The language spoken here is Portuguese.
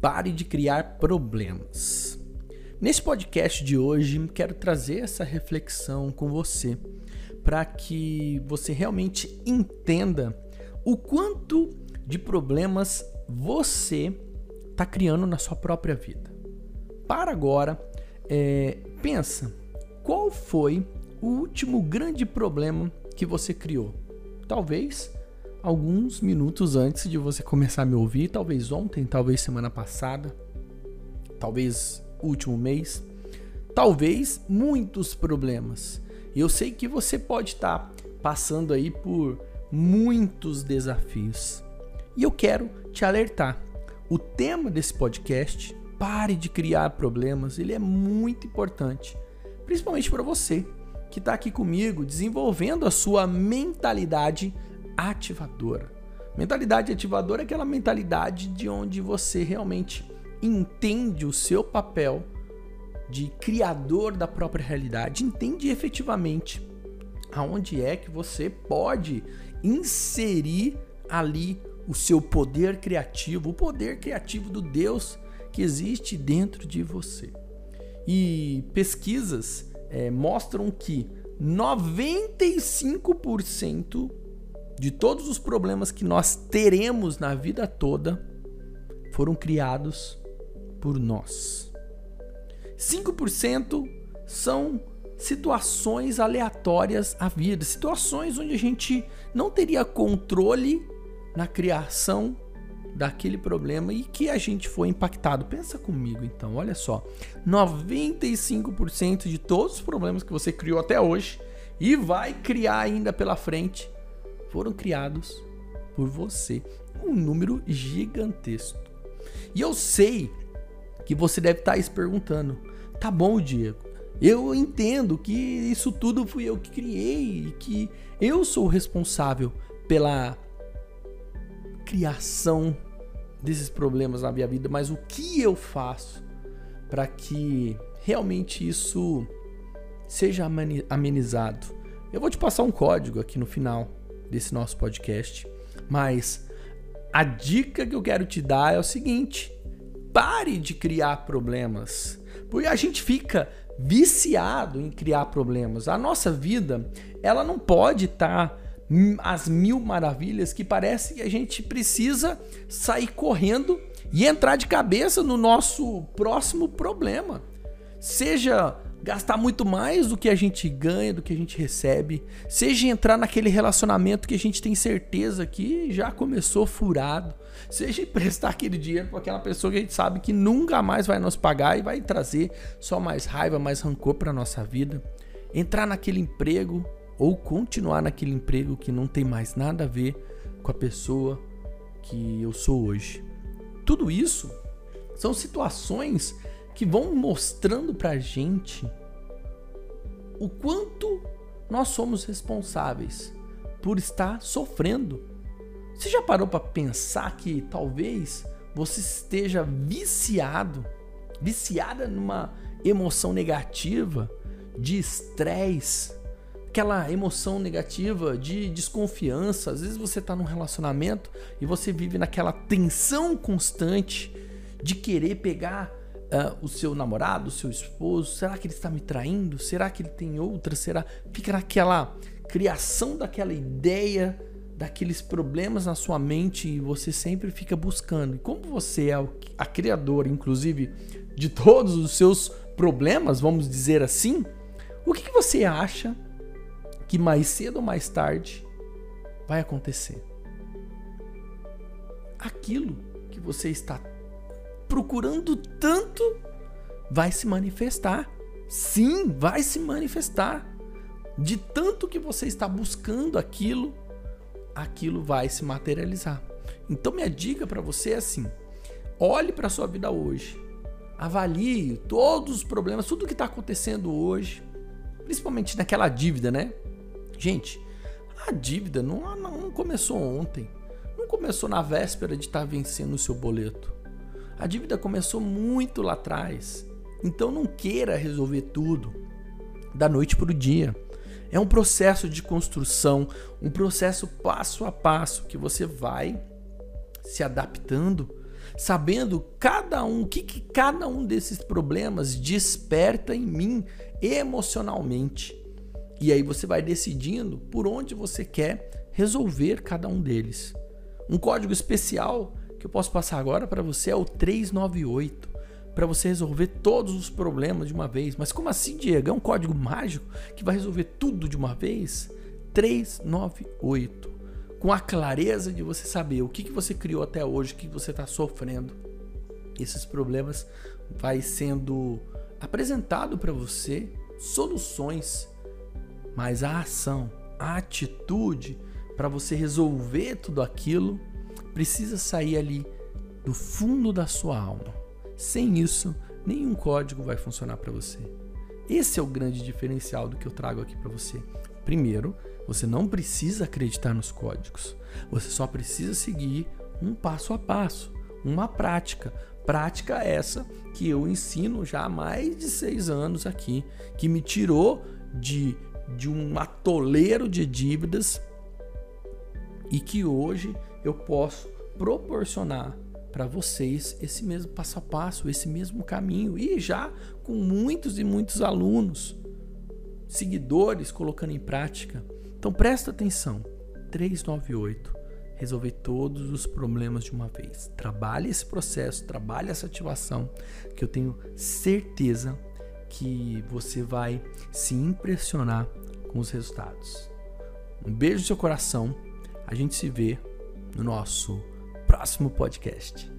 Pare de criar problemas. Nesse podcast de hoje, quero trazer essa reflexão com você para que você realmente entenda o quanto de problemas você está criando na sua própria vida. Para agora, é, pensa, qual foi o último grande problema que você criou? Talvez alguns minutos antes de você começar a me ouvir, talvez ontem, talvez semana passada, talvez último mês, talvez muitos problemas. E eu sei que você pode estar tá passando aí por muitos desafios. E eu quero te alertar. O tema desse podcast, pare de criar problemas, ele é muito importante, principalmente para você que está aqui comigo desenvolvendo a sua mentalidade ativadora. Mentalidade ativadora é aquela mentalidade de onde você realmente entende o seu papel de criador da própria realidade, entende efetivamente aonde é que você pode inserir ali o seu poder criativo, o poder criativo do Deus que existe dentro de você. E pesquisas é, mostram que 95% de todos os problemas que nós teremos na vida toda foram criados por nós. 5% são situações aleatórias à vida, situações onde a gente não teria controle na criação daquele problema e que a gente foi impactado. Pensa comigo então, olha só. 95% de todos os problemas que você criou até hoje e vai criar ainda pela frente foram criados por você. Um número gigantesco. E eu sei que você deve estar se perguntando: tá bom, Diego, eu entendo que isso tudo fui eu que criei e que eu sou responsável pela criação desses problemas na minha vida, mas o que eu faço para que realmente isso seja amenizado? Eu vou te passar um código aqui no final desse nosso podcast, mas a dica que eu quero te dar é o seguinte: pare de criar problemas, porque a gente fica viciado em criar problemas. A nossa vida, ela não pode estar tá às mil maravilhas que parece que a gente precisa sair correndo e entrar de cabeça no nosso próximo problema. Seja gastar muito mais do que a gente ganha, do que a gente recebe, seja entrar naquele relacionamento que a gente tem certeza que já começou furado, seja emprestar aquele dinheiro para aquela pessoa que a gente sabe que nunca mais vai nos pagar e vai trazer só mais raiva, mais rancor para nossa vida, entrar naquele emprego ou continuar naquele emprego que não tem mais nada a ver com a pessoa que eu sou hoje. Tudo isso são situações que vão mostrando pra gente o quanto nós somos responsáveis por estar sofrendo. Você já parou para pensar que talvez você esteja viciado, viciada numa emoção negativa, de estresse, aquela emoção negativa de desconfiança. Às vezes você está num relacionamento e você vive naquela tensão constante de querer pegar uh, o seu namorado, o seu esposo? Será que ele está me traindo? Será que ele tem outra? Será? Fica naquela criação daquela ideia, daqueles problemas na sua mente e você sempre fica buscando. E como você é a criadora, inclusive, de todos os seus problemas, vamos dizer assim, o que, que você acha que mais cedo ou mais tarde vai acontecer? Aquilo que você está procurando tanto, vai se manifestar. Sim, vai se manifestar. De tanto que você está buscando aquilo, aquilo vai se materializar. Então minha dica para você é assim: olhe para sua vida hoje, avalie todos os problemas, tudo que está acontecendo hoje, principalmente naquela dívida, né? Gente, a dívida não, não começou ontem, não começou na véspera de estar vencendo o seu boleto. A dívida começou muito lá atrás. Então não queira resolver tudo da noite para o dia. É um processo de construção, um processo passo a passo que você vai se adaptando, sabendo cada um, o que, que cada um desses problemas desperta em mim emocionalmente. E aí você vai decidindo por onde você quer resolver cada um deles. Um código especial que eu posso passar agora para você é o 398 para você resolver todos os problemas de uma vez. Mas como assim, Diego? É um código mágico que vai resolver tudo de uma vez? 398. Com a clareza de você saber o que, que você criou até hoje, o que você está sofrendo. Esses problemas vai sendo apresentado para você soluções, mas a ação, a atitude para você resolver tudo aquilo precisa sair ali do fundo da sua alma. Sem isso, nenhum código vai funcionar para você. Esse é o grande diferencial do que eu trago aqui para você. Primeiro, você não precisa acreditar nos códigos. Você só precisa seguir um passo a passo, uma prática. Prática essa que eu ensino já há mais de seis anos aqui, que me tirou de, de um atoleiro de dívidas e que hoje eu posso proporcionar para vocês esse mesmo passo a passo, esse mesmo caminho e já com muitos e muitos alunos, seguidores colocando em prática. Então presta atenção. 398 resolver todos os problemas de uma vez. Trabalhe esse processo, trabalhe essa ativação, que eu tenho certeza que você vai se impressionar com os resultados. Um beijo no seu coração. A gente se vê no nosso próximo podcast.